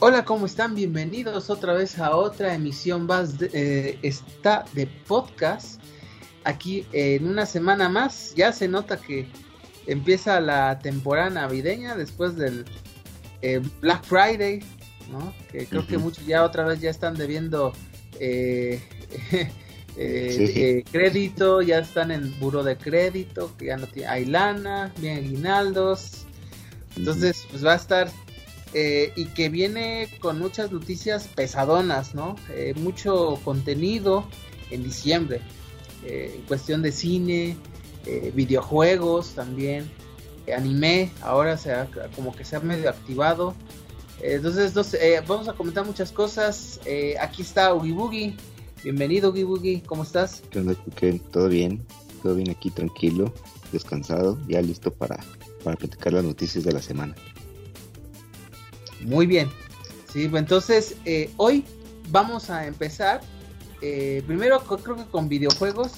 Hola, ¿cómo están? Bienvenidos otra vez a otra emisión más de, eh, está de podcast. Aquí en una semana más ya se nota que empieza la temporada navideña después del eh, Black Friday, ¿no? Que creo que muchos ya otra vez ya están debiendo eh, crédito, ya están en buro de crédito, que ya no tiene, hay lana, bien aguinaldos. Entonces, pues va a estar eh, y que viene con muchas noticias pesadonas, ¿no? Eh, mucho contenido en diciembre, eh, en cuestión de cine, videojuegos también, anime, ahora se ha, como que se ha medio activado. entonces, vamos a comentar muchas cosas. aquí está Ugi Boogie. Bienvenido, Ugi Boogie, ¿cómo estás? ¿Qué onda, ¿Todo bien? Todo bien aquí, tranquilo, descansado, ya listo para, para platicar las noticias de la semana. Muy bien. Sí, pues entonces eh, hoy vamos a empezar. Eh, primero creo que con videojuegos.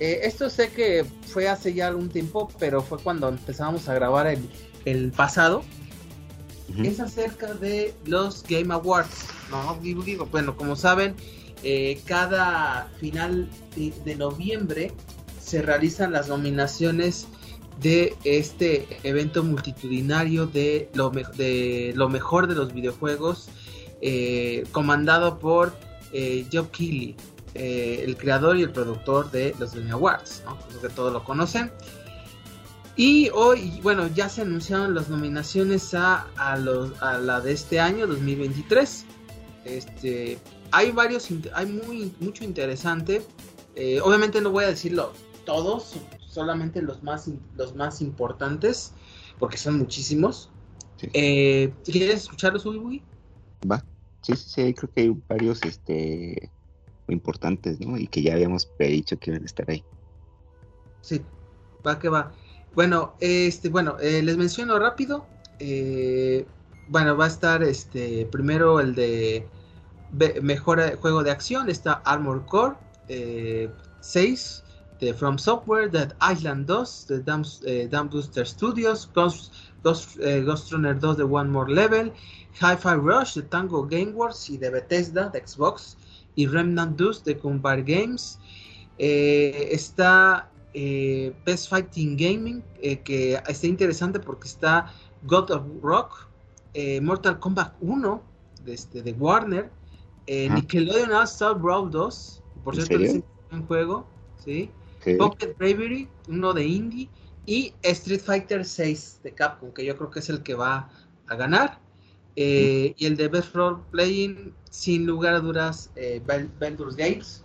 Eh, esto sé que fue hace ya algún tiempo, pero fue cuando empezamos a grabar el, el pasado. Es acerca de los Game Awards. ¿no? Digo, bueno, como saben, cada final de noviembre se realizan las nominaciones de este evento multitudinario de lo, de lo mejor de los videojuegos, eh, comandado por eh, Keighley, eh, el creador y el productor de los Game Awards, que todos lo conocen. Y hoy, bueno, ya se anunciaron las nominaciones a, a, a la de este año, 2023. Este, hay varios, hay muy, mucho interesante. obviamente no voy a decirlo todos, solamente los más, los más importantes, porque son muchísimos. Eh, ¿Quieres escucharlos, Uy? Va, sí, sí, sí, creo que hay varios este, importantes, ¿no? Y que ya habíamos predicho que iban a estar ahí. Sí, va que va. Bueno, este, bueno, eh, les menciono rápido. Eh, bueno, va a estar este primero el de mejor juego de acción. Está Armor Core 6 de From Software, Dead Island 2, de Dam, eh, Booster Studios, Ghost, Ghost, eh, Ghost, Runner 2 de One More Level, Hi-Fi Rush de Tango Gameworks y de Bethesda de Xbox, y Remnant 2 de Compare Games. Eh, está eh, Best Fighting Gaming, que está interesante porque está God of Rock, Mortal Kombat 1 de, este, de Warner, Nickelodeon All Star Brawl 2, por cierto, es un juego, ¿sí? Pocket Bravery, uno de Indie, y Street Fighter 6 de Capcom, que yo creo que es el que va a ganar. Eh, y el de Best Role Playing, sin lugar a dudas, eh, Baldur's Gates.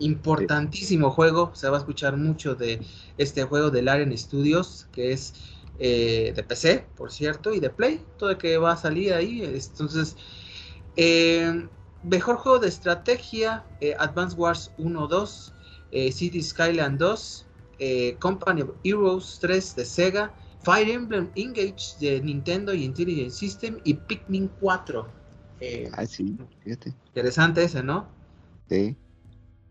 Importantísimo juego, se va a escuchar mucho de este juego de Laren Studios, que es eh, de PC, por cierto, y de Play, todo que va a salir ahí. Entonces, eh, mejor juego de estrategia, Advance Wars 1-2, eh, City Skyline 2, eh, Company of Heroes 3 de Sega, Fire Emblem Engage de Nintendo y Intelligent System y Pikmin 4. Eh, ah, sí, fíjate. Interesante ese, ¿no? Sí.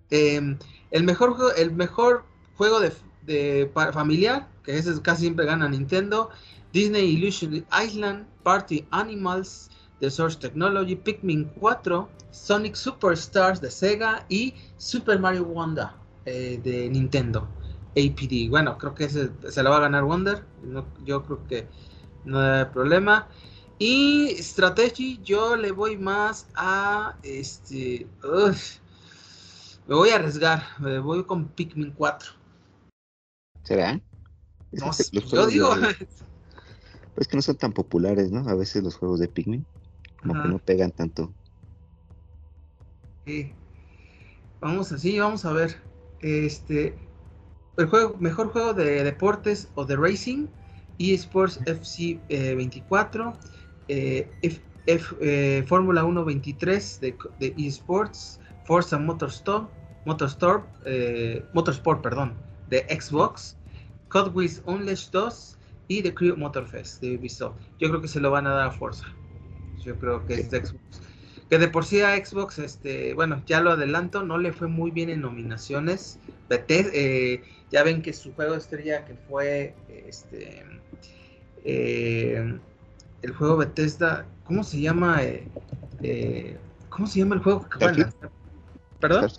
Em, el, mejor, el mejor juego de, de familiar, que ese casi siempre gana Nintendo, Disney Illusion Island, Party Animals, The Source Technology, Pikmin 4, Sonic Superstars de Sega y Super Mario Wonder. Eh, de Nintendo, APD. Bueno, creo que se, se la va a ganar Wonder. yo creo que no hay problema. Y Strategy, yo le voy más a este. me voy a arriesgar. Me voy con Pikmin 4. ¿Será? No, yo digo. Pues que no son tan populares, ¿no? A veces los juegos de Pikmin. Como que no pegan tanto. Sí. Vamos así, vamos a ver. Este, el juego, mejor juego de deportes o de racing, eSports FC 24, eh, eh, Fórmula 1 23 de, de eSports, Forza Motorsport, Motorsport, eh, Motorsport perdón, de Xbox, Wheels Unleashed 2 y The Crew Motorfest de Ubisoft. Yo creo que se lo van a dar a Forza. Yo creo que es de Xbox. Que de por sí a Xbox, este, bueno, ya lo adelanto, no le fue muy bien en nominaciones. Eh, ya ven que su juego estrella que fue este eh, el juego Bethesda, ¿cómo se llama? Eh, eh, ¿Cómo se llama el juego que van? ¿Perdón?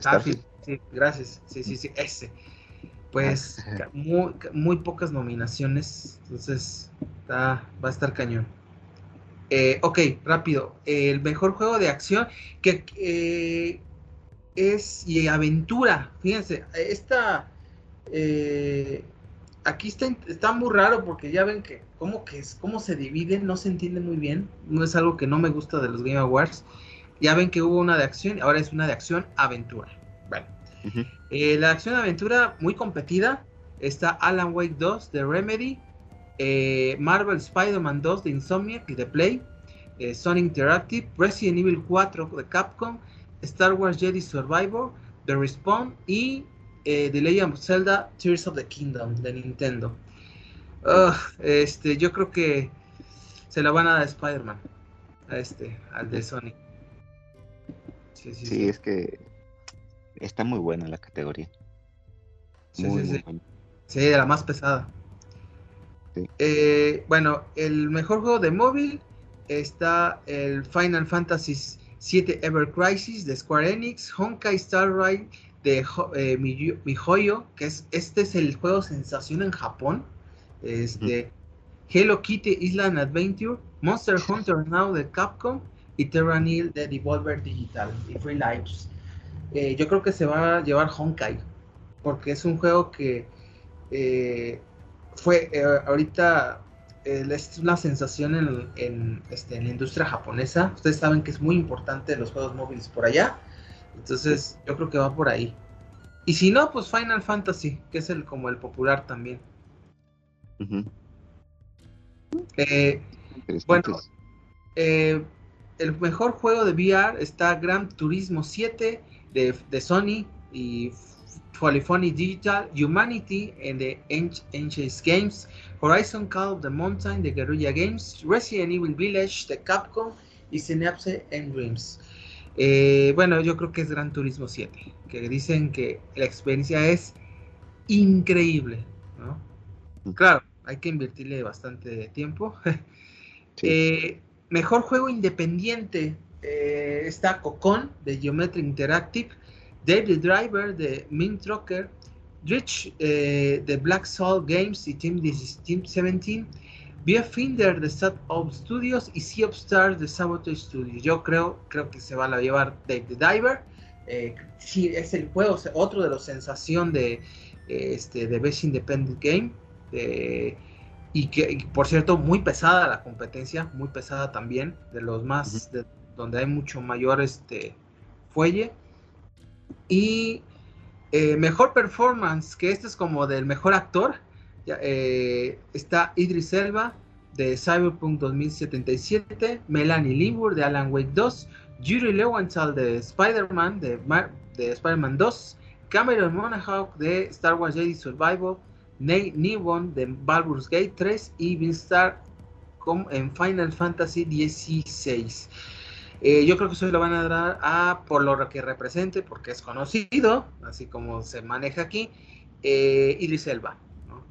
Starfield. Sí, gracias. Sí, sí, sí, ese. Pues muy, muy pocas nominaciones, entonces va a estar cañón. Eh, ok, rápido. el mejor juego de acción que eh, es y aventura. Fíjense, esta eh, aquí está, está muy raro porque ya ven que cómo que es, cómo se dividen, no se entiende muy bien. No es algo que no me gusta de los Game Awards. Ya ven que hubo una de acción, ahora es una de acción aventura. Bueno, la acción aventura muy competida está Alan Wake 2 de Remedy, eh, Marvel Spider-Man 2 de Insomniac y de Play, eh, Sonic Interactive, Resident Evil 4 de Capcom, Star Wars Jedi Survivor, The Respawn y eh, The Legend of Zelda Tears of the Kingdom de Nintendo. este, yo creo que se la van a dar a Spider-Man, a este, al de Sonic. Sí, es que está muy buena la categoría. Sí, sí, sí, de la más pesada. Eh, bueno, el mejor juego de móvil está el Final Fantasy VII Ever Crisis de Square Enix, Honkai Star Rail de eh, MiHoYo, que es este es el juego sensación en Japón. Este, Hello Kitty Island Adventure, Monster Hunter Now de Capcom y Terranil de Devolver Digital y Free Lives. Eh, yo creo que se va a llevar Honkai porque es un juego que eh, fue eh, ahorita es una sensación en, este, en, la industria japonesa. Ustedes saben que es muy importante los juegos móviles por allá. Entonces, yo creo que va por ahí. Y si no, pues Final Fantasy, que es el como el popular también. Eh, bueno, eh, el mejor juego de VR está Gran Turismo 7 de, de Sony y Polyphony Digital, Humanity and the Ancients Games, Horizon Call of the Mountain de Guerrilla Games, Resident Evil Village de Capcom y Synapse and Dreams. Eh, bueno, yo creo que es Gran Turismo 7, que dicen que la experiencia es increíble, ¿no? Mm. Claro, hay que invertirle bastante tiempo. Eh, mejor juego independiente eh, está Cocon de Geometry Interactive, David Driver de Mint Trucker, Rich eh, de Black Soul Games y Team, 17, Via Finder de Sat of Studios y Sea of Stars de Sabotage Studios. Yo creo, creo que se va a llevar David Driver. Eh, sí, es el juego, otro de los sensación de, este, de Best Independent Game. y que, por cierto, muy pesada la competencia, muy pesada también, de los más, donde hay mucho mayor este, fuelle. Y eh, mejor performance, que este es como del mejor actor, eh, está Idris Elba de Cyberpunk 2077, Melanie Lindbergh de Alan Wake 2, Yuri Lewanthal de Spider-Man, de, de Spider-Man 2, Cameron Monaghan de Star Wars Jedi Survival, Nate Newon de Baldur's Gate 3 y Vince Star en Final Fantasy 16. Eh, yo creo que eso lo van a dar a, por lo que represente, porque es conocido, así como se maneja aquí, eh, Idris Elba, ¿no?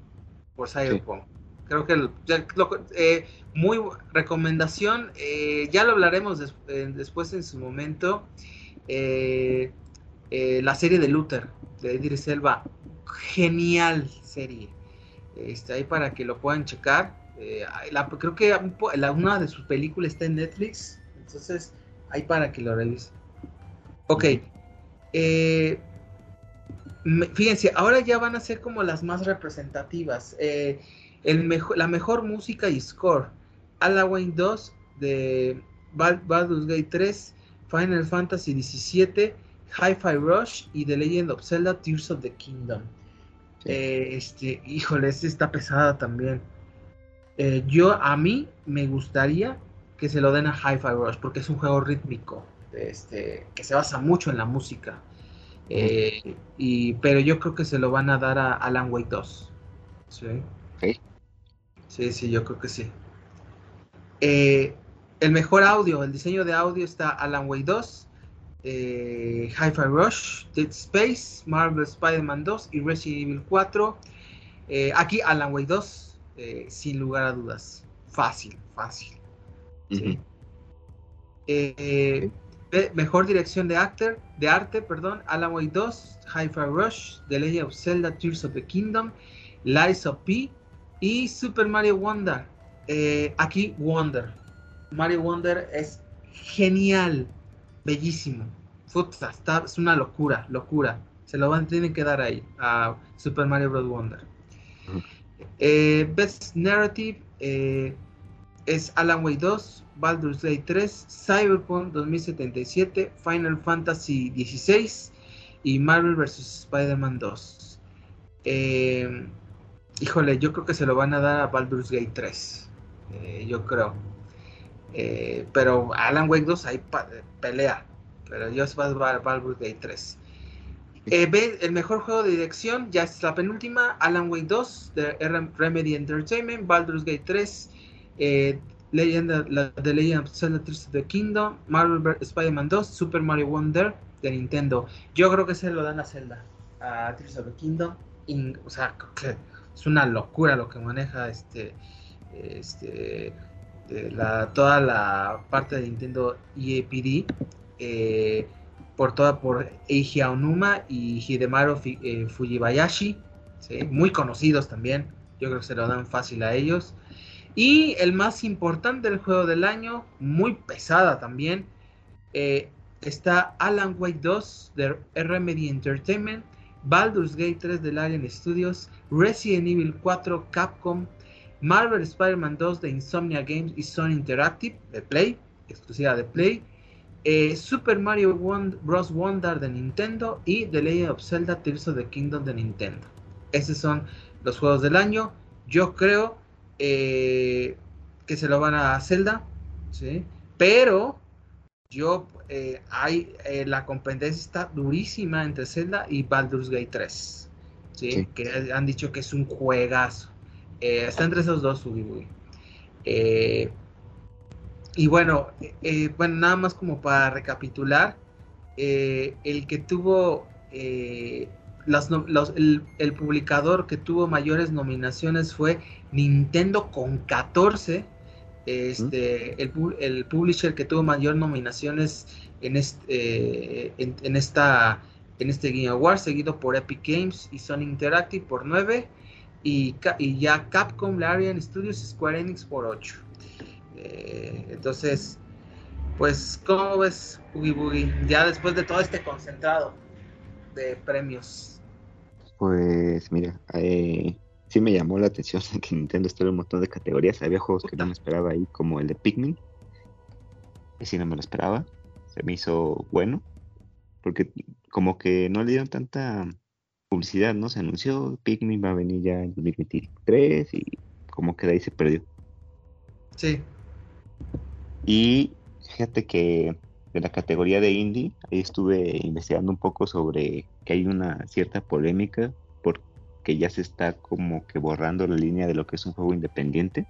por Cyberpunk. Creo que eh, muy recomendación, eh, ya lo hablaremos después en su momento, la serie de Luther, de Idris Elba, genial serie, está ahí para que lo puedan checar. creo que una de sus películas está en Netflix, entonces ahí para que lo. Ok. Eh, fíjense, ahora ya van a ser como las más representativas. Eh, el la mejor música y score. Halloween 2 de Baldur's Gate 3, Final Fantasy 17, Hi-Fi Rush y The Legend of Zelda Tears of the Kingdom. Eh, este, híjole, esta está pesada también. yo a mí me gustaría que se lo den a Hi-Fi Rush, porque es un juego rítmico, este, que se basa mucho en la música. Eh, y, pero yo creo que se lo van a dar a Alan Wake 2. ¿Sí? Sí, sí, yo creo que sí. Eh, el mejor audio, el diseño de audio está Alan Wake 2, eh, Hi-Fi Rush, Dead Space, Marvel Spider-Man 2 y Resident Evil 4. aquí Alan Wake 2, sin lugar a dudas. fácil, fácil. Eh, mejor dirección de actor, de arte, perdón, Alan Wake 2, Hi-Fi Rush, The Legend of Zelda, Tears of the Kingdom, Lies of P y Super Mario Wonder. Eh, aquí Wonder. Mario Wonder es genial, bellísimo. está, es una locura, locura. Se lo van, tienen que dar ahí a Super Mario Bros. Wonder. Eh, Best Narrative eh, es Alan Wake 2, Baldur's Gate 3, Cyberpunk 2077, Final Fantasy XVI y Marvel vs. Spider-Man 2. Eh, híjole, yo creo que se lo van a dar a Baldur's Gate 3. yo creo. pero Alan Wake 2 ahí pelea. Pero yo va a Baldur's Gate 3. Eh, el mejor juego de dirección, ya es la penúltima, Alan Wake 2, de Remedy Entertainment, Baldur's Gate 3, eh, Legend, la, The Legend of Zelda of the Kingdom, Marvel Spider-Man 2, Super Mario Wonder de Nintendo. Yo creo que se lo dan a Zelda, a Tears of the Kingdom. o sea, es una locura lo que maneja este, este, la, toda la parte de Nintendo EAPD. Eh, por toda por Eiji Aonuma y Hidemaru eh, Fujibayashi, muy conocidos también, yo creo que se lo dan fácil a ellos. Y el más importante del juego del año, muy pesada también, eh, está Alan Wake 2 de Remedy Entertainment, Baldur's Gate 3 de Larian Studios, Resident Evil 4 Capcom, Marvel Spider-Man 2 de Insomnia Games y Sony Interactive de Play, exclusiva de Play, eh, Super Mario Bros. Wonder de Nintendo y The Legend of Zelda Tears of the Kingdom de Nintendo. Esos son los juegos del año. Yo creo eh, que se lo van a Zelda, ¿sí? pero yo eh, hay la competencia está durísima entre Zelda y Baldur's Gate 3, ¿sí? que han dicho que es un juegazo. está entre esos dos, Ubi y bueno, eh, bueno, nada más como para recapitular, eh, el que tuvo, eh, el, publicador que tuvo mayores nominaciones fue Nintendo con 14. Este, el, el, publisher que tuvo mayor nominaciones en este, en, esta, en este Game Award, seguido por Epic Games y Sony Interactive por 9, y, y ya Capcom, Larian Studios y Square Enix por 8. Eh, entonces, pues, ¿cómo ves, Boogie Boogie? Ya después de todo este concentrado de premios. Pues, mira, eh, sí me llamó la atención que Nintendo estuvo en un montón de categorías. Había juegos que no me esperaba ahí, como el de Pikmin. Ese no me lo esperaba. Se me hizo bueno. Porque como que no le dieron tanta publicidad, ¿no? Se anunció, Pikmin va a venir ya en 2023 y como que de ahí se perdió. Sí. Y fíjate que de la categoría de indie, ahí estuve investigando un poco sobre que hay una cierta polémica porque ya se está como que borrando la línea de lo que es un juego independiente.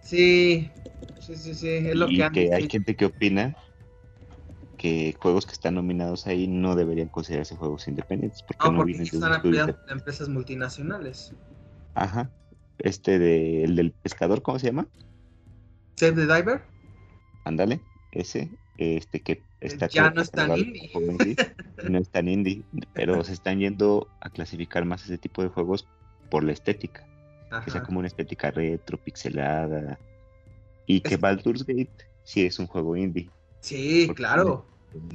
Sí, sí, sí, sí, es lo y que, hay gente que opina que juegos que están nominados ahí no deberían considerarse juegos independientes porque no, vienen de empresas multinacionales. Ajá. Este de, el del pescador, ¿cómo se llama? Save the Diver. Ándale, ese, este que está ya no es tan indie. no es tan indie, pero se están yendo a clasificar más ese tipo de juegos por la estética, que sea como una estética retro, pixelada, y que Baldur's Gate sí es un juego indie. Sí, claro,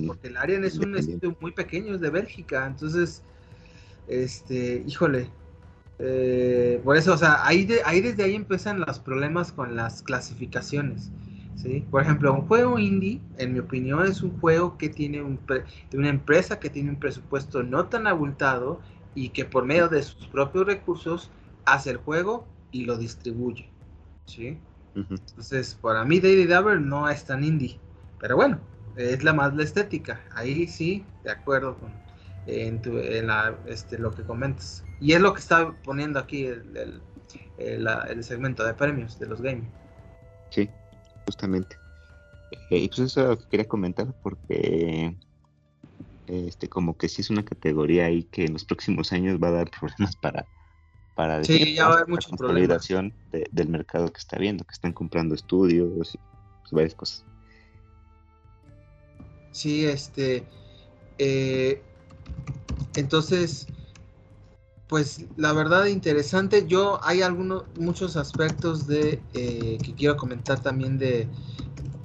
porque el Arian es un estudio muy pequeño, es de Bélgica, entonces, este, híjole, eh, por eso, o sea, ahí, ahí desde ahí empiezan los problemas con las clasificaciones. ¿Sí? Por ejemplo, un juego indie, en mi opinión, es un juego que tiene un de una empresa que tiene un presupuesto no tan abultado y que por medio de sus propios recursos hace el juego y lo distribuye. ¿sí? Entonces, para mí, Daily Dabber no es tan indie. Pero bueno, es la más la estética. Ahí sí, de acuerdo con en, en la, este, lo que comentas. Y es lo que está poniendo aquí el, el, segmento de premios de los gaming. Sí, justamente. Eh, y pues eso es lo que quería comentar porque este como que sí es una categoría ahí que en los próximos años va a dar problemas para para decir ya va a haber mucho consolidación del mercado que está viendo, que están comprando estudios y pues, varias cosas. Sí, este, eh, entonces, pues la verdad interesante. Yo hay algunos, muchos aspectos de eh, que quiero comentar también de,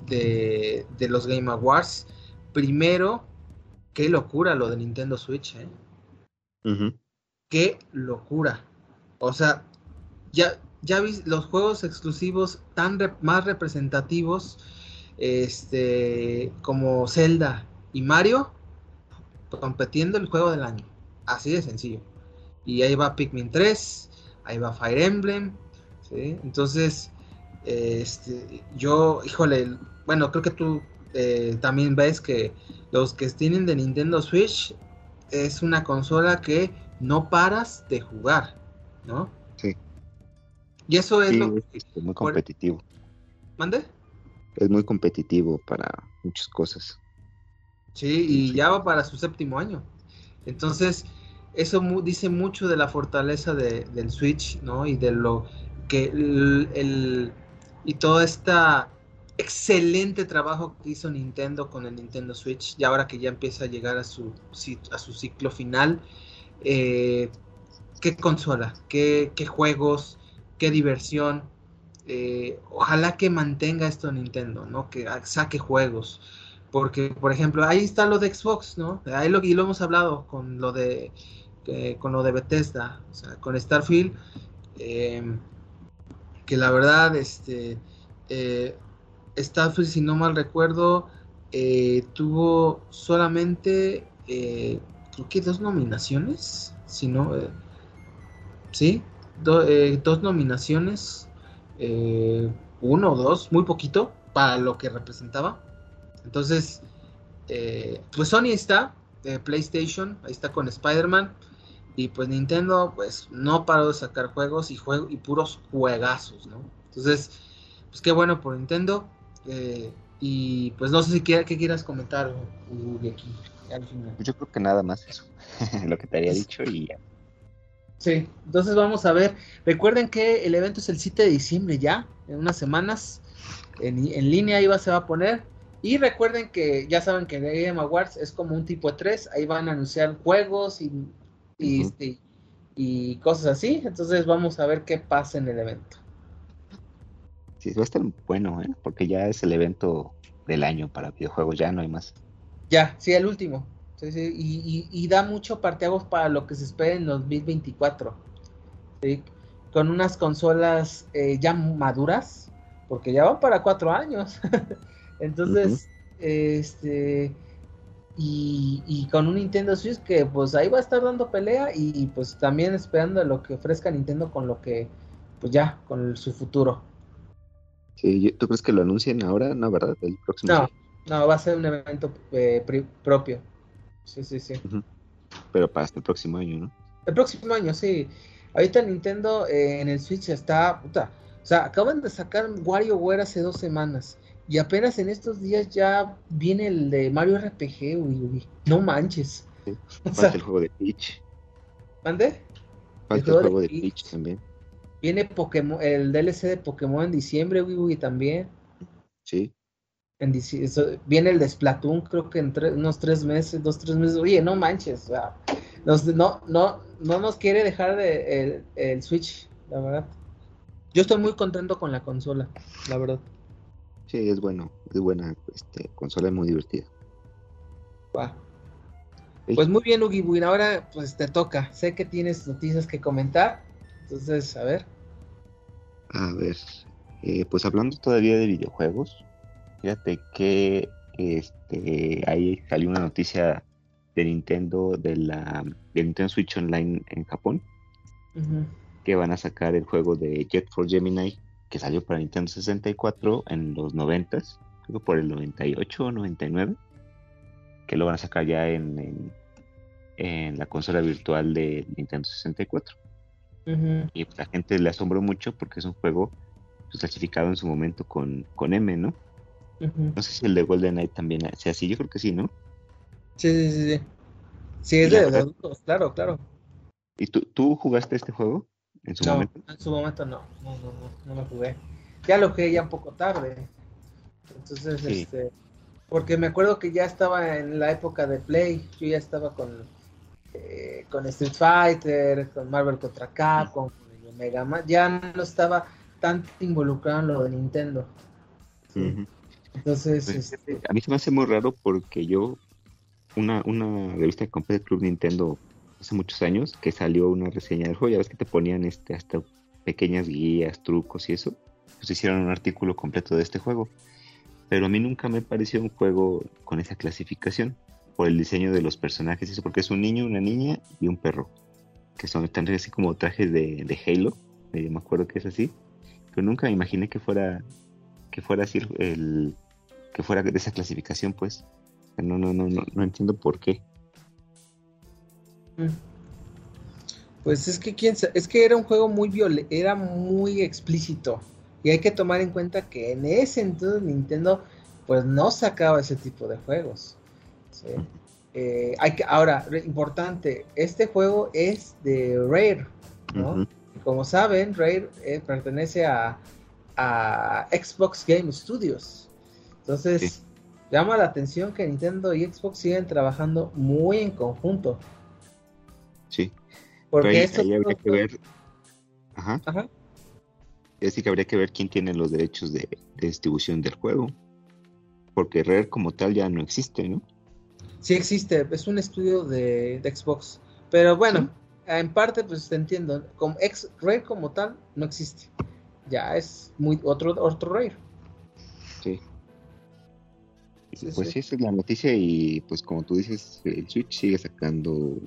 de, los Game Awards. Primero, qué locura lo de Nintendo Switch, ¿eh? Qué locura. O sea, ya, ya vi los juegos exclusivos tan más representativos este, como Zelda y Mario competiendo el juego del año. Así de sencillo. Y ahí va Pikmin 3, ahí va Fire Emblem. Entonces, este, yo, híjole, bueno, creo que tú eh, también ves que los que tienen de Nintendo Switch es una consola que no paras de jugar, ¿no? Sí. Y eso es lo es muy competitivo. ¿Mande? Es muy competitivo para muchas cosas. Sí, y ya va para su séptimo año. Entonces, eso dice mucho de la fortaleza del Switch, ¿no? Y de lo que el, y todo este excelente trabajo que hizo Nintendo con el Nintendo Switch, y ahora que ya empieza a llegar a su, a su ciclo final, eh, qué consola, qué, juegos, qué diversión. Eh, ojalá que mantenga esto Nintendo, ¿no? Que saque juegos. Porque, por ejemplo, ahí está lo de Xbox, ¿no? Ahí lo, y lo hemos hablado con lo de con lo de Bethesda, o sea, con Starfield, em, que la verdad, este, eh, Starfield, si no mal recuerdo, eh, tuvo solamente, eh, creo que dos nominaciones, si no, sí, dos nominaciones, uno o dos, muy poquito para lo que representaba. Entonces, eh, pues Sony está, eh, PlayStation, ahí está con Spider-Man. Y pues Nintendo, pues no paró de sacar juegos y, juego, y puros juegazos, ¿no? Entonces, pues qué bueno por Nintendo. Eh, y pues no sé si qué quieras comentar, aquí, al final. Yo creo que nada más eso, lo que te había dicho y ya. Sí, entonces vamos a ver. Recuerden que el evento es el 7 de diciembre ya, en unas semanas. En, en línea ahí va, se va a poner. Y recuerden que ya saben que Game Awards es como un tipo 3, ahí van a anunciar juegos y, este, y, cosas así. Entonces vamos a ver qué pasa en el evento. Sí, va a estar bueno, ¿eh? porque ya es el evento del año para videojuegos, ya no hay más. Ya, sí, el último. Sí, sí, y, y, da mucho parteagos para lo que se espera en 2024. ¿sí? Con unas consolas eh, ya maduras, porque ya van para cuatro años. Entonces, este, y, con un Nintendo Switch que pues ahí va a estar dando pelea y pues también esperando lo que ofrezca Nintendo con lo que, pues ya, con su futuro. Sí, ¿tú crees que lo anuncien ahora? No, ¿verdad? El próximo no, no, va a ser un evento eh, propio. Sí, sí, sí. Pero para este próximo año, ¿no? El próximo año, sí. Ahorita Nintendo eh, en el Switch está, puta, o sea, acaban de sacar WarioWare hace dos semanas. Y apenas en estos días ya viene el de Mario RPG, uy, No manches. Falta el juego de Peach. ¿Mande? Falta el juego, de, Peach. también. Viene Pokémon, el DLC de Pokémon en diciembre, uy, también. Sí. En viene el de Splatoon, creo que en unos tres meses, dos, tres meses. Oye, no manches. no, no, no nos quiere dejar de, el, el Switch, la verdad. Yo estoy muy contento con la consola, la verdad. Sí, es bueno, es buena este, consola, es muy divertida. Pues muy bien, Ugi ahora pues te toca. Sé que tienes noticias que comentar, entonces, a ver. A ver, eh, pues hablando todavía de videojuegos, fíjate que este, ahí salió una noticia de Nintendo, de la de Nintendo Switch Online en Japón, que van a sacar el juego de Jet for Gemini que salió para Nintendo 64 en los 90, creo por el 98 o 99, que lo van a sacar ya en, en, la consola virtual de Nintendo 64. Y pues, la gente le asombró mucho porque es un juego pues, clasificado en su momento con, con M, ¿no? No sé si el de Golden Knight también sea así, yo creo que sí, ¿no? Sí, sí, sí. Sí, es de, adultos, claro, claro. ¿Y tú, tú jugaste este juego? En su no, momento. En su momento no, no, no, no, no lo jugué. Ya lo jugué ya un poco tarde. Entonces, Sí. este, porque me acuerdo que ya estaba en la época de Play, yo ya estaba con, eh, con Street Fighter, con Marvel contra Capcom, con Mega Man, ya no estaba tan involucrado en lo de Nintendo. Sí. Entonces, Pues, este, A mí se me hace muy raro porque yo, una, una revista que compré Club Nintendo hace muchos años, que salió una reseña del juego, ya ves que te ponían este hasta pequeñas guías, trucos y eso, pues hicieron un artículo completo de este juego. Pero a mí nunca me pareció un juego con esa clasificación, por el diseño de los personajes, eso porque es un niño, una niña y un perro, que son tan así como trajes de, de Halo, eh, me acuerdo que es así, pero nunca me imaginé que fuera que fuera así el que fuera de esa clasificación, pues. No, no, no, no, no entiendo por qué. Pues es que quién es que era un juego muy viol era muy explícito. Y hay que tomar en cuenta que en ese entonces Nintendo pues no sacaba ese tipo de juegos. ¿sí? Eh, hay que, ahora, importante, este juego es de Rare, Como saben, Rare eh, pertenece a, a Xbox Game Studios. Entonces, Sí. llama la atención que Nintendo y Xbox siguen trabajando muy en conjunto. Sí. Porque ahí, habría que ver. Ajá. Ajá. Es decir, que habría que ver quién tiene los derechos de, de distribución del juego. Porque Rare como tal ya no existe, ¿no? Sí existe, es un estudio de, de Xbox. Pero bueno, en parte pues te entiendo. Como ex Rare como tal no existe. Ya es muy otro otro Rare. Sí. Sí, pues sí. sí, esa es la noticia y pues como tú dices, el Switch sigue sacando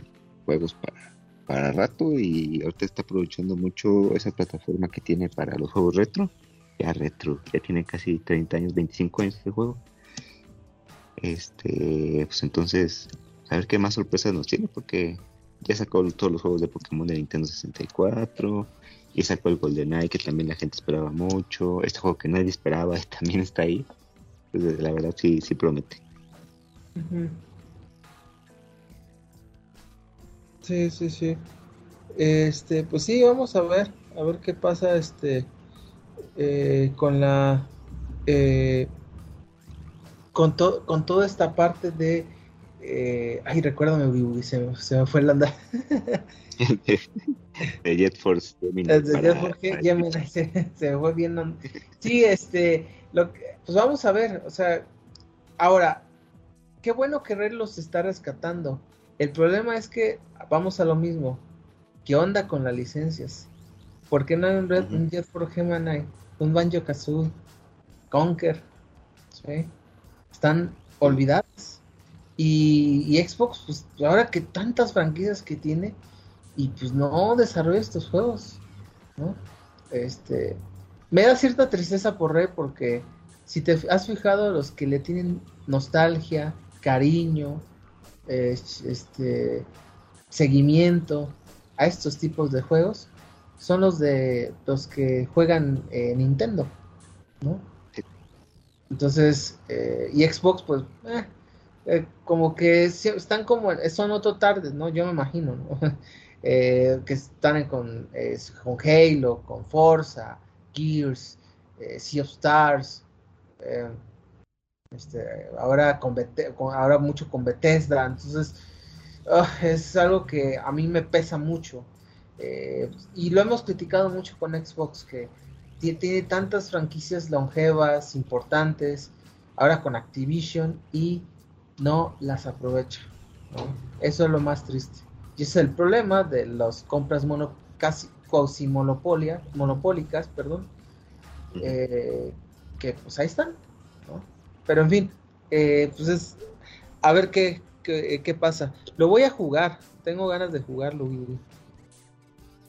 juegos para, para rato y ahorita está aprovechando mucho esa plataforma que tiene para los juegos retro. Ya retro, ya tiene casi 30 años, 25 años ese juego. Este, pues entonces, a ver qué más sorpresas nos tiene porque ya sacó todos los juegos de Pokémon de Nintendo 64 y sacó el GoldenEye que también la gente esperaba mucho. Este juego que nadie esperaba también está ahí. Pues, la verdad sí, sí promete. Sí, sí, sí. Este, pues sí, vamos a ver, a ver qué pasa, este, eh, con la, eh, con to- con toda esta parte de, eh, ay, recuérdame, se, me- se me fue el andar. de Jet Force Gemini Desde para- ya se, se me fue bien. Sí, este, lo que- pues vamos a ver, o sea, ahora, qué bueno que Red los está rescatando. El problema es que vamos a lo mismo. ¿Qué onda con las licencias? ¿Por qué no hay un, Red, Ujú. un Jet for Gemini, un Banjo Kazooie, Conker? ¿sí? Están olvidadas. Y, y Xbox, pues ahora que tantas franquicias que tiene, y pues no desarrolla estos juegos, ¿no? Este, me da cierta tristeza por Rey porque si te has fijado los que le tienen nostalgia, cariño, eh, este, seguimiento a estos tipos de juegos, son los de los que juegan eh, Nintendo, ¿no? Sí. Entonces, eh, y Xbox, pues, eh, eh, como que están como, son otro tarde, ¿no? Yo me imagino, ¿no? Que están con, con Halo, con Forza, Gears, Sea of Stars, eh, este, ahora, con ahora mucho con Bethesda, entonces ah, es algo que a mí me pesa mucho. Eh, y lo hemos criticado mucho con Xbox, que ti- tiene tantas franquicias longevas, importantes, ahora con Activision, y no las aprovecha. ¿no? Eso es lo más triste. Y es el problema de las compras mono, casi, monopólicas, perdón, eh, que pues ahí están, ¿no? Pero en fin, eh, pues es a ver qué, qué, qué pasa. Lo voy a jugar, tengo ganas de jugarlo.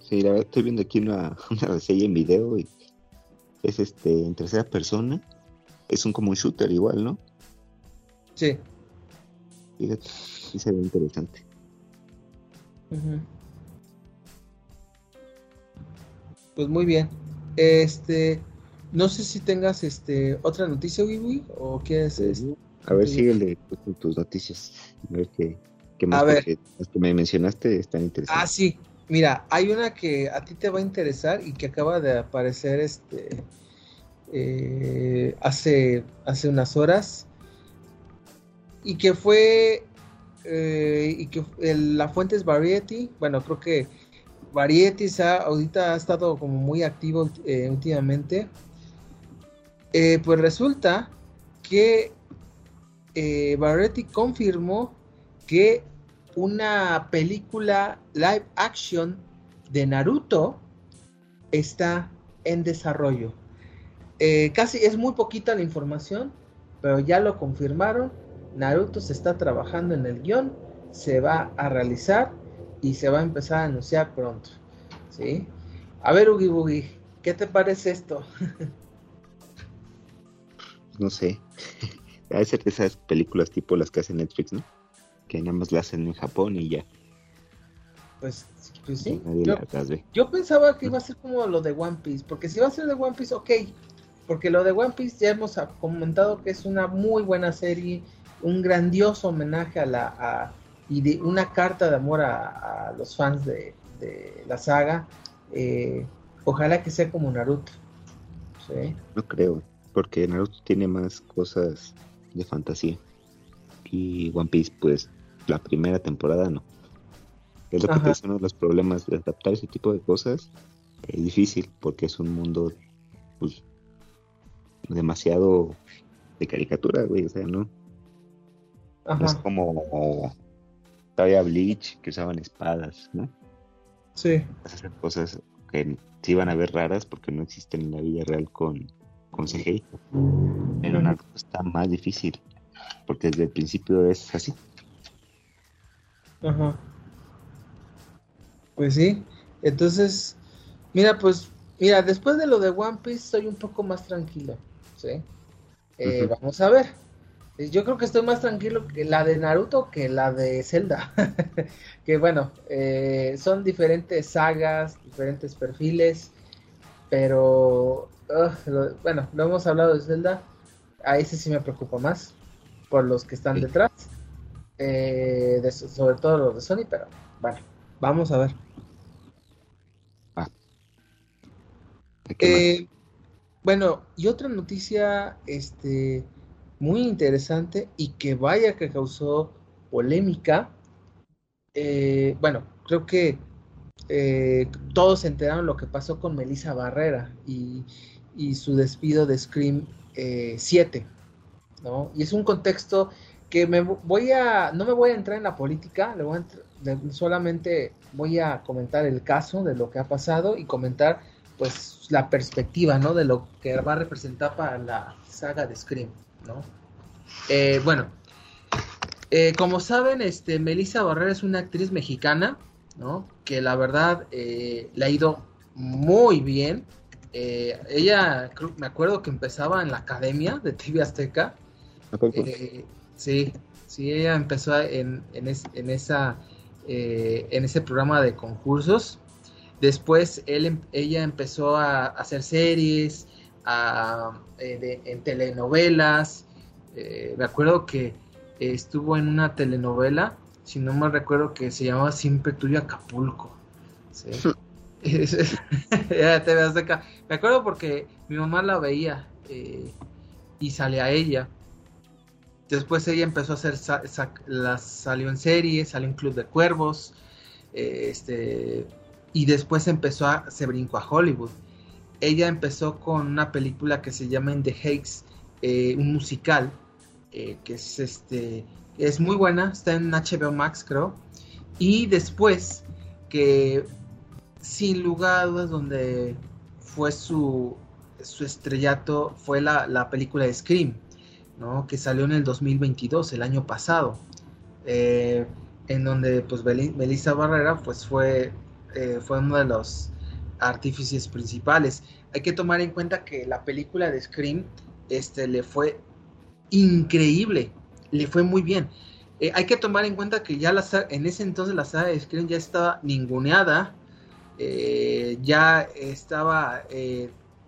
Sí, la verdad estoy viendo aquí una, una reseña en video y es este en tercera persona. Es un como un shooter igual, ¿no? Sí. Fíjate, sí se ve interesante. Pues muy bien. Este, no sé si tengas este otra noticia, Wiwi, o quieres este, A ver, Sí. síguele pues, con tus noticias. A ver qué, qué más, A ver. porque las que me mencionaste están Ah, interesantes. sí. Mira, hay una que a ti te va a interesar y que acaba de aparecer este eh, hace, hace unas horas y que fue eh, y que la fuente es Variety. Bueno, creo que Variety ahorita ha estado como muy activo eh, últimamente. Pues resulta que Variety confirmó que una película live action de Naruto está en desarrollo. Eh, casi es muy poquita la información, pero ya lo confirmaron. Naruto se está trabajando en el guion, se va a realizar y se va a empezar a anunciar pronto. ¿sí? A ver, Ugi Bugi, ¿qué te parece esto? no sé. Debe ser de esas películas tipo las que hace Netflix, ¿no? que nada más la hacen en Japón y ya. Pues, pues sí. Yo, pensaba que iba a ser como lo de One Piece, porque si va a ser de One Piece, ok. Porque lo de One Piece ya hemos comentado que es una muy buena serie, un grandioso homenaje a la y de una carta de amor a, los fans de, la saga. Eh, ojalá que sea como Naruto. ¿sí? No creo, porque Naruto tiene más cosas de fantasía. Y One Piece, pues, la primera temporada no. Es lo que es uno de los problemas de adaptar ese tipo de cosas. Es difícil porque es un mundo pues, demasiado de caricatura, güey. O sea, ¿no? No es como todavía Bleach que usaban espadas, ¿no? Sí. Cosas que se iban a ver raras porque no existen en la vida real con, con CGI. Pero Naruto está más difícil porque desde el principio es así. Ajá. Pues sí. Entonces, mira, pues, mira, después de lo de One Piece soy un poco más tranquilo, ¿sí? Eh, vamos a ver. Eh, yo creo que estoy más tranquilo que la de Naruto que la de Zelda. que bueno, eh, son diferentes sagas, diferentes perfiles, pero bueno, lo hemos hablado de Zelda. A ese sí me preocupa más por los que están detrás. Eh, sobre todo los de Sony, pero bueno, vamos a ver. Ah. Eh, bueno, y otra noticia este, muy interesante y que vaya que causó polémica. Eh, bueno, creo que todos se enteraron lo que pasó con Melissa Barrera y, y su despido de Scream 7, ¿no? Y es un contexto que me voy a, no me voy a entrar en la política, le voy solamente voy a comentar el caso de lo que ha pasado y comentar pues la perspectiva, ¿no? De lo que va a representar para la saga de Scream, ¿no? Eh, bueno, eh, como saben, este, Melissa Barrera es una actriz mexicana, ¿no? Que la verdad eh, le ha ido muy bien. Ella, me acuerdo que empezaba en la academia de TV Azteca. Sí, sí, ella empezó en, en, esa, eh, en ese programa de concursos. Después él, em, ella empezó a, hacer series, eh, en telenovelas. Eh, me acuerdo que estuvo en una telenovela, si no me recuerdo, que se llamaba Siempre Tuyo Acapulco. ¿sí? me acuerdo porque mi mamá la veía y sale a ella. Después ella empezó a hacer, salió en series, salió en Club de Cuervos, eh, este, y después empezó a, se brincó a Hollywood. Ella empezó con una película que se llama In the Heights, eh, un musical, eh, que es este, es muy buena, está en HBO Max creo, y después que sin lugar a dudas donde fue su, su estrellato fue la, la película de Scream que salió en el 2022, el año pasado, eh, en donde pues Melissa Barrera pues fue, eh, fue uno de los artífices principales. Hay que tomar en cuenta que la película de Scream este, le fue increíble, le fue muy bien. Eh, hay que tomar en cuenta que ya la, en ese entonces la saga de Scream ya estaba ninguneada, ya estaba,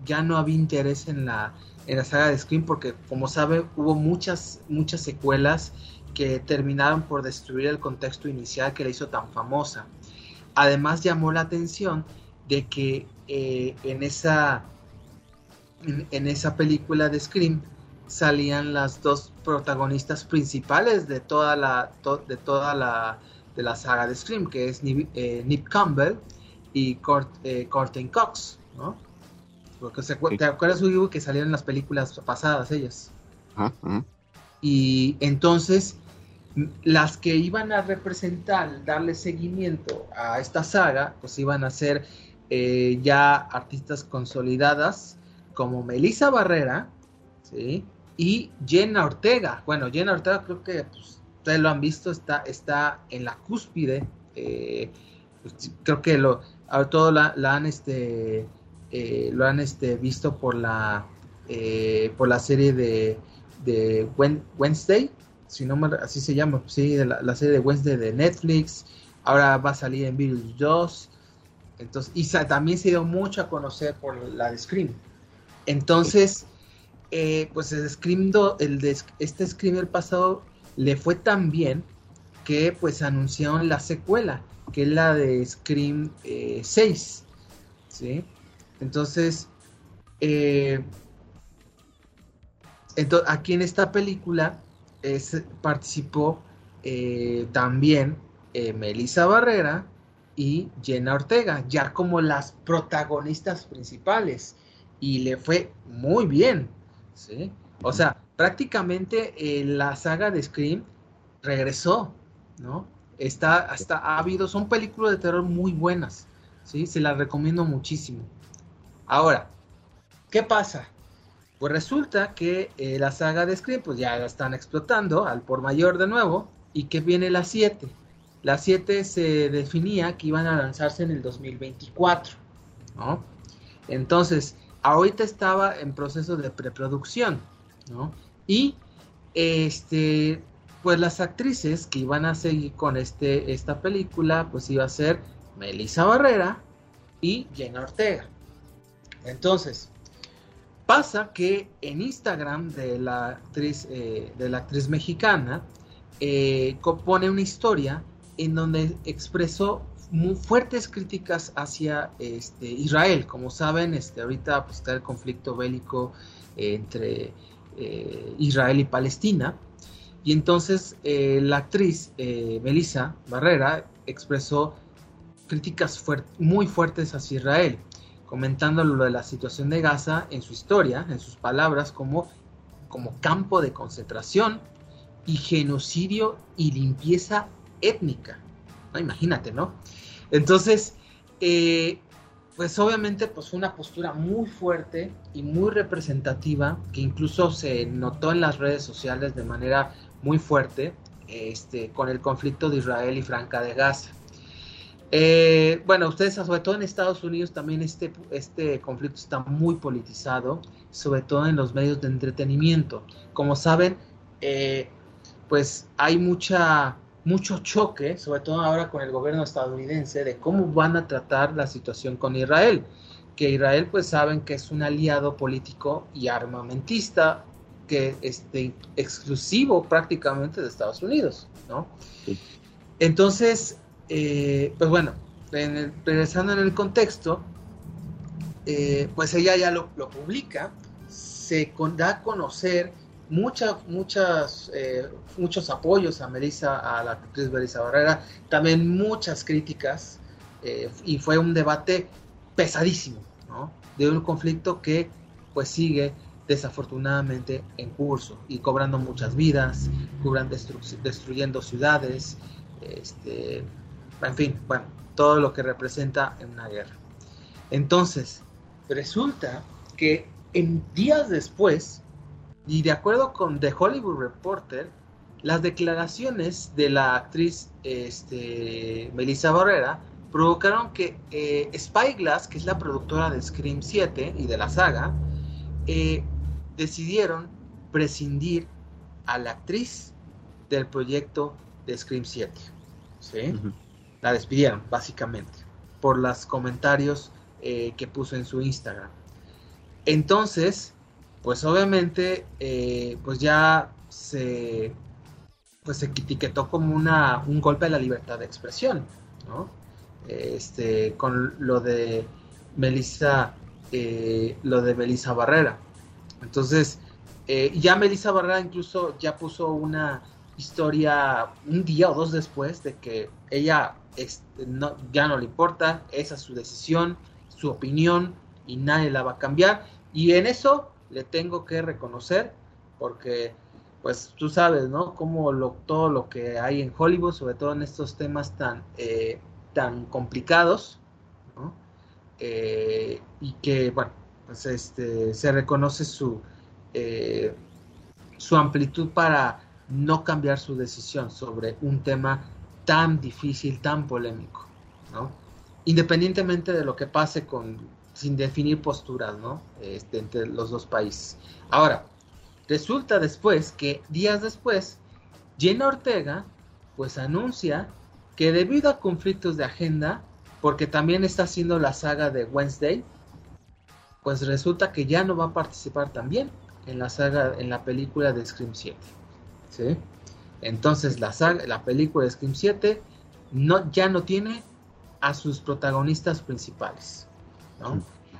ya no había interés en la en la saga de Scream porque como sabe hubo muchas muchas secuelas que terminaron por destruir el contexto inicial que la hizo tan famosa. Además llamó la atención de que eh, en esa en, esa película de Scream salían las dos protagonistas principales de toda la de toda la de la saga de Scream, que es Nip, eh, Campbell y Cort, eh, Cox, ¿no? Porque ¿Te acuerdas, Hugo, que salieron en las películas pasadas ellas? Y entonces, las que iban a representar, darle seguimiento a esta saga, pues iban a ser eh, ya artistas consolidadas como Melissa Barrera, ¿sí? Y Jenna Ortega. Bueno, Jenna Ortega creo que pues, ustedes lo han visto, está, está en la cúspide. Eh, pues, creo que lo, a todo la, han este, eh, lo han este, visto por la, por la serie de, de Wednesday, si no así se llama, sí, la, serie de Wednesday de Netflix. Ahora va a salir en Virus 2. Entonces, y también se dio mucho a conocer por la de Scream. Entonces, eh, pues el Scream el de, este Scream pasado le fue tan bien que pues anunciaron la secuela, que es la de Scream 6. Eh, ¿sí? Entonces, eh, entonces, aquí en esta película participó también Melissa Barrera y Jenna Ortega, ya como las protagonistas principales. Y le fue muy bien. ¿sí? O sea, prácticamente eh, la saga de Scream regresó, ¿no? Está, hasta ha habido, son películas de terror muy buenas, ¿sí? Se las recomiendo muchísimo. Ahora, ¿qué pasa? Pues resulta que eh, la saga de Scream, pues ya la están explotando al por mayor de nuevo, y que viene la 7. La 7 se definía que iban a lanzarse en el 2024, ¿no? Entonces, ahorita estaba en proceso de preproducción, ¿no? Y este, pues las actrices que iban a seguir con este, esta película, pues iba a ser Melissa Barrera y Jenna Ortega. Entonces, pasa que en Instagram de la actriz, eh, de la actriz mexicana, eh, compone una historia en donde expresó muy fuertes críticas hacia este, Israel. Como saben, este, ahorita pues, está el conflicto bélico entre eh, Israel y Palestina. Y entonces eh, la actriz eh, Melissa Barrera expresó críticas muy fuertes hacia Israel, comentando lo de la situación de Gaza en su historia, en sus palabras, como, como campo de concentración y genocidio y limpieza étnica. ¿no? Imagínate, ¿no? Entonces, eh, pues obviamente pues fue una postura muy fuerte y muy representativa que incluso se notó en las redes sociales de manera muy fuerte este, con el conflicto de Israel y Franca de Gaza. Eh, bueno, ustedes, sobre todo en Estados Unidos, también este, este conflicto está muy politizado, sobre todo en los medios de entretenimiento. Como saben, eh, pues hay mucha mucho choque, sobre todo ahora con el gobierno estadounidense, de cómo van a tratar la situación con Israel. Que Israel pues saben que es un aliado político y armamentista que este, exclusivo prácticamente de Estados Unidos, ¿no? Entonces, eh, pues bueno, en regresando en el contexto, eh, pues ella ya lo, lo publica, se da a conocer muchas, muchas, eh, muchos apoyos a Melissa, a la actriz Melissa Barrera, también muchas críticas, y fue un debate pesadísimo, ¿no? De un conflicto que pues sigue desafortunadamente en curso y cobrando muchas vidas, destruyendo ciudades, este, en fin, bueno, todo lo que representa en una guerra. Entonces, resulta que en días después, y de acuerdo con The Hollywood Reporter, las declaraciones de la actriz este, Melissa Barrera provocaron que eh, Spyglass, que es la productora de Scream 7 y de la saga, eh, decidieron prescindir a la actriz del proyecto de Scream 7. ¿sí? La despidieron, básicamente, por los comentarios eh, que puso en su Instagram. Entonces, pues obviamente eh, pues ya se pues se etiquetó como una, un golpe a la libertad de expresión, ¿no? este, con lo de Melissa, eh, lo de Melissa Barrera. Entonces, eh, ya Melissa Barrera incluso ya puso una historia un día o dos después de que ella no, ya no le importa, esa es su decisión, su opinión y nadie la va a cambiar. Y en eso le tengo que reconocer, porque pues tú sabes, ¿no? Como lo, todo lo que hay en Hollywood, sobre todo en estos temas tan, eh, tan complicados, ¿no? Eh, y que, bueno, pues este, se reconoce su, eh, su amplitud para no cambiar su decisión sobre un tema tan difícil, tan polémico, ¿no? Independientemente de lo que pase con, sin definir posturas, ¿no? Este, entre los dos países. Ahora, resulta después que días después, Jenna Ortega, pues anuncia que debido a conflictos de agenda, porque también está haciendo la saga de Wednesday, pues resulta que ya no va a participar también en la saga, en la película de Scream 7. ¿sí? Entonces la, saga, la película de Scream 7 no, ya no tiene a sus protagonistas principales.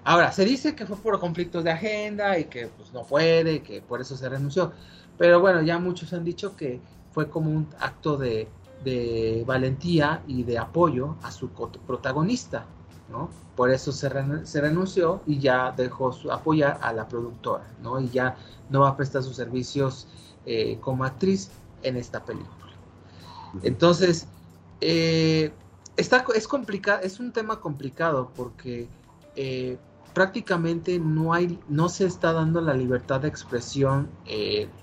Ahora, se dice que fue por conflictos de agenda y que pues, no puede, y que por eso se renunció. Pero bueno, ya muchos han dicho que fue como un acto de, de valentía y de apoyo a su protagonista, ¿no? Por eso se, se, renunció y ya dejó su, apoyar a la productora, ¿no? Y ya no va a prestar sus servicios eh, como actriz en esta película. Entonces, eh, está, es complicado, es un tema complicado porque eh, prácticamente no hay, no se está dando la libertad de expresión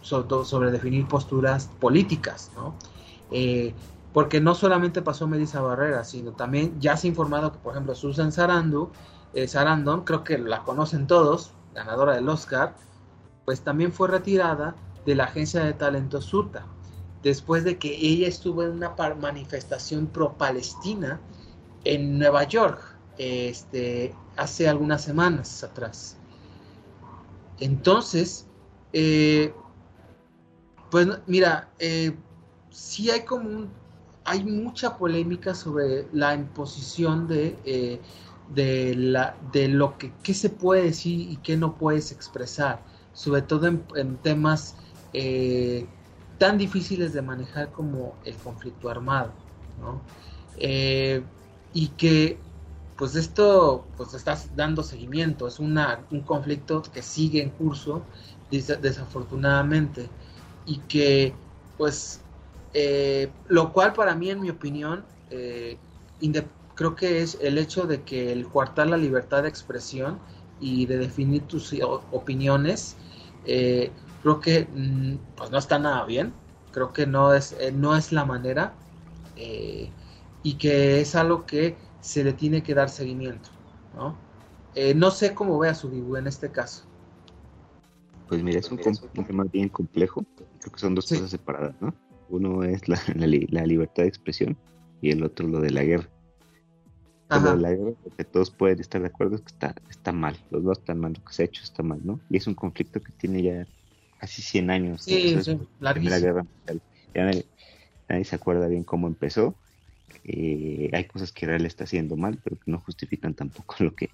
sobre, sobre, definir posturas políticas, ¿no? Porque no solamente pasó Melissa Barrera, sino también ya se ha informado que, por ejemplo, Susan Sarandon, Sarandon, creo que la conocen todos, ganadora del Oscar, pues también fue retirada de la agencia de talento Surta, después de que ella estuvo en una manifestación pro-palestina en Nueva York este, hace algunas semanas atrás. Entonces, eh, pues mira, eh, sí hay como un, hay mucha polémica sobre la imposición de, eh, de, lo que, se puede decir y qué no puedes expresar, sobre todo en temas eh, tan difíciles de manejar como el conflicto armado. Eh, y que pues esto pues está dando seguimiento, es una, un conflicto que sigue en curso desafortunadamente y que pues eh, lo cual para mí en mi opinión creo que es el hecho de que el coartar la libertad de expresión y de definir tus opiniones creo que mm, pues no está nada bien, creo que no es, eh, no es la manera eh, y que es algo que se le tiene que dar seguimiento, ¿no? Eh, no sé cómo vea su vivo en este caso. Pues mira, es un, tema bien complejo, creo que son dos cosas separadas, ¿no? Uno es la, la, libertad de expresión y el otro lo de la guerra. Lo de la guerra, porque todos pueden estar de acuerdo es que está, está mal, los dos están mal, lo que se ha hecho está mal, ¿no? Y es un conflicto que tiene ya casi 100 años. Sí, la Guerra Mundial. nadie, se acuerda bien cómo empezó. Eh, hay cosas que Israel está haciendo mal, pero que no justifican tampoco lo que,